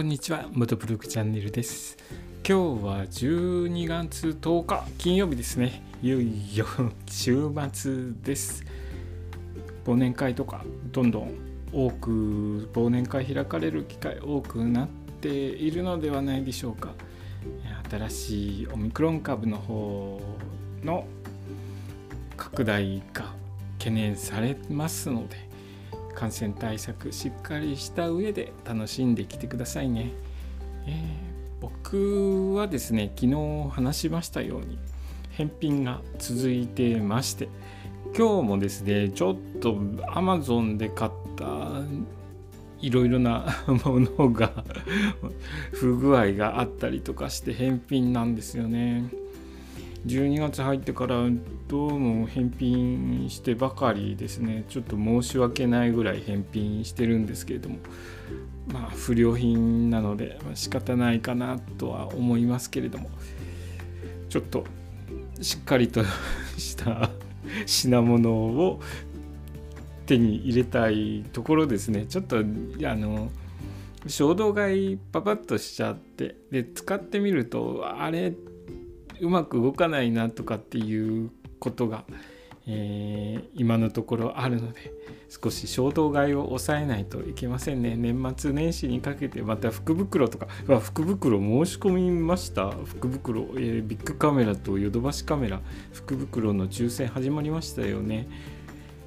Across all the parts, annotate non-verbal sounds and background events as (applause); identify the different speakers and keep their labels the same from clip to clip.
Speaker 1: こんにちは元ブログチャンネルです。今日は12月10日金曜日ですね。いよいよ週末です。忘年会とかどんどん多く忘年会開かれる機会多くなっているのではないでしょうか。新しいオミクロン株の方の拡大が懸念されますので感染対策しっかりした上で楽しんできてくださいね、えー、僕はですね昨日話しましたように返品が続いてまして今日もですねちょっと Amazon で買ったいろいろな (laughs) ものが不具合があったりとかして返品なんですよね。12月入ってからどうも返品してばかりですね。ちょっと申し訳ないぐらい返品してるんですけれども。まあ不良品なので仕方ないかなとは思いますけれども。ちょっとしっかりとした (laughs) 品物を手に入れたいところですね。ちょっとあの衝動買いパパッとしちゃって。で使ってみるとあれうまく動かないなとかっていうことが、えー、今のところあるので少し衝動買いを抑えないといけませんね。年末年始にかけてまた福袋とか福袋申し込みました。福袋、えー、ビッグカメラとヨドバシカメラ。福袋の抽選始まりましたよね、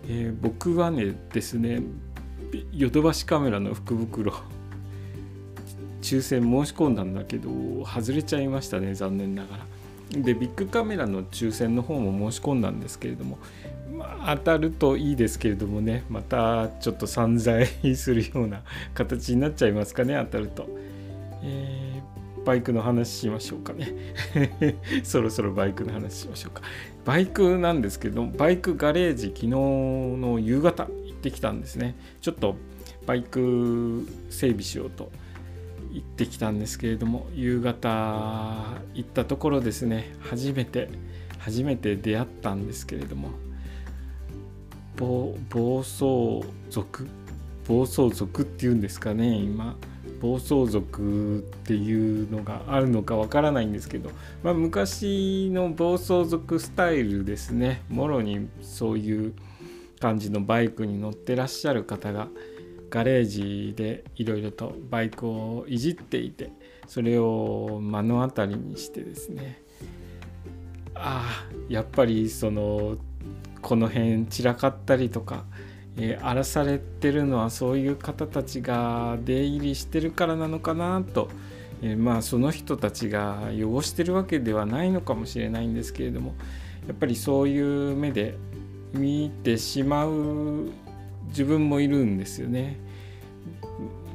Speaker 1: えー、僕はねですねヨドバシカメラの福袋抽選申し込んだんだけど外れちゃいましたね残念ながら。でビッグカメラの抽選の方も申し込んだんですけれども、まあ、当たるといいですけれどもねまたちょっと散財するような (laughs) 形になっちゃいますかね当たると。えー、バイクの話しましょうかね。(laughs) そろそろバイクの話しましょうか。バイクなんですけどバイクガレージ昨日の夕方行ってきたんですね。ちょっとバイク整備しようと行ってきたんですけれども夕方行ったところですね初めて初めて出会ったんですけれども暴走族暴走族っていうんですかね今暴走族っていうのがあるのかわからないんですけど、まあ、昔の暴走族スタイルですね。もろにそういう感じのバイクに乗ってらっしゃる方がガレージでいろいろとバイクをいじっていてそれを目の当たりにしてですね。ああやっぱりそのこの辺散らかったりとか、えー、荒らされてるのはそういう方たちが出入りしてるからなのかなと、えー、まあその人たちが汚してるわけではないのかもしれないんですけれどもやっぱりそういう目で見てしまう自分もいるんですよね。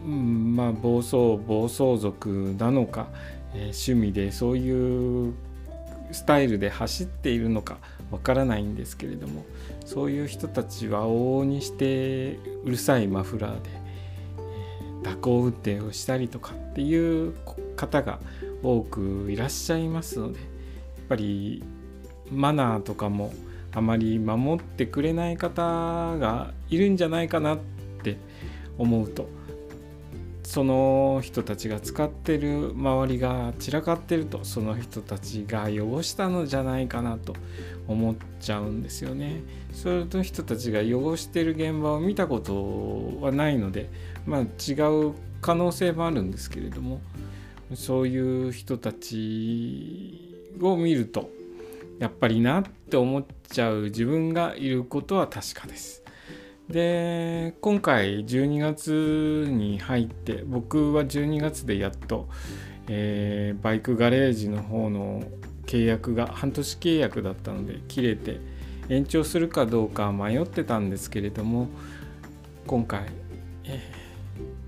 Speaker 1: うん、まあ暴走暴走族なのか、えー、趣味でそういうスタイルで走っているのかわからないんですけれどもそういう人たちは往々にしてうるさいマフラーで、えー、蛇行運転をしたりとかっていう方が多くいらっしゃいますのでやっぱりマナーとかもあまり守ってくれない方がいるんじゃないかなって思うとその人たちが使ってる周りが散らかってるとその人たちが汚したのじゃないかなと思っちゃうんですよね。その人たちが汚してる現場を見たことはないのでまあ違う可能性もあるんですけれどもそういう人たちを見るとやっぱりなって思っちゃう自分がいることは確かです。で今回12月に入って僕は12月でやっと、えー、バイクガレージの方の契約が半年契約だったので切れて延長するかどうか迷ってたんですけれども今回、えー、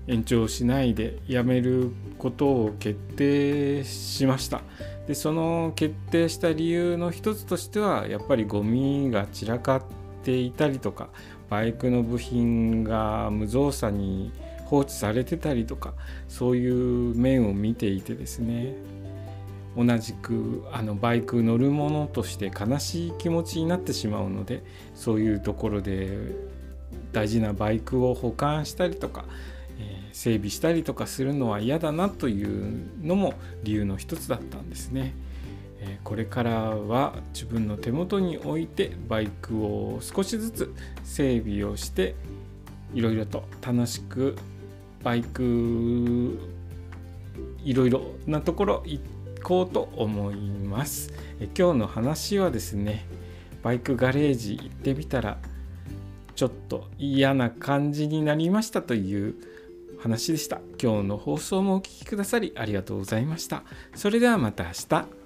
Speaker 1: 延長しないでやめることを決定しました。でその決定した理由の一つとしてはやっぱりゴミが散らかっていたりとかバイクの部品が無造作に放置されてたりとかそういう面を見ていてですね同じくあのバイク乗るものとして悲しい気持ちになってしまうのでそういうところで大事なバイクを保管したりとか、整備したりとかするのは嫌だなというのも理由の一つだったんですね。これからは自分の手元に置いてバイクを少しずつ整備をしていろいろと楽しくバイクいろいろなところ行こうと思います。今日の話はですねバイクガレージ行ってみたらちょっと嫌な感じになりましたという話でした。今日の放送もお聴きくださりありがとうございました。それではまた明日。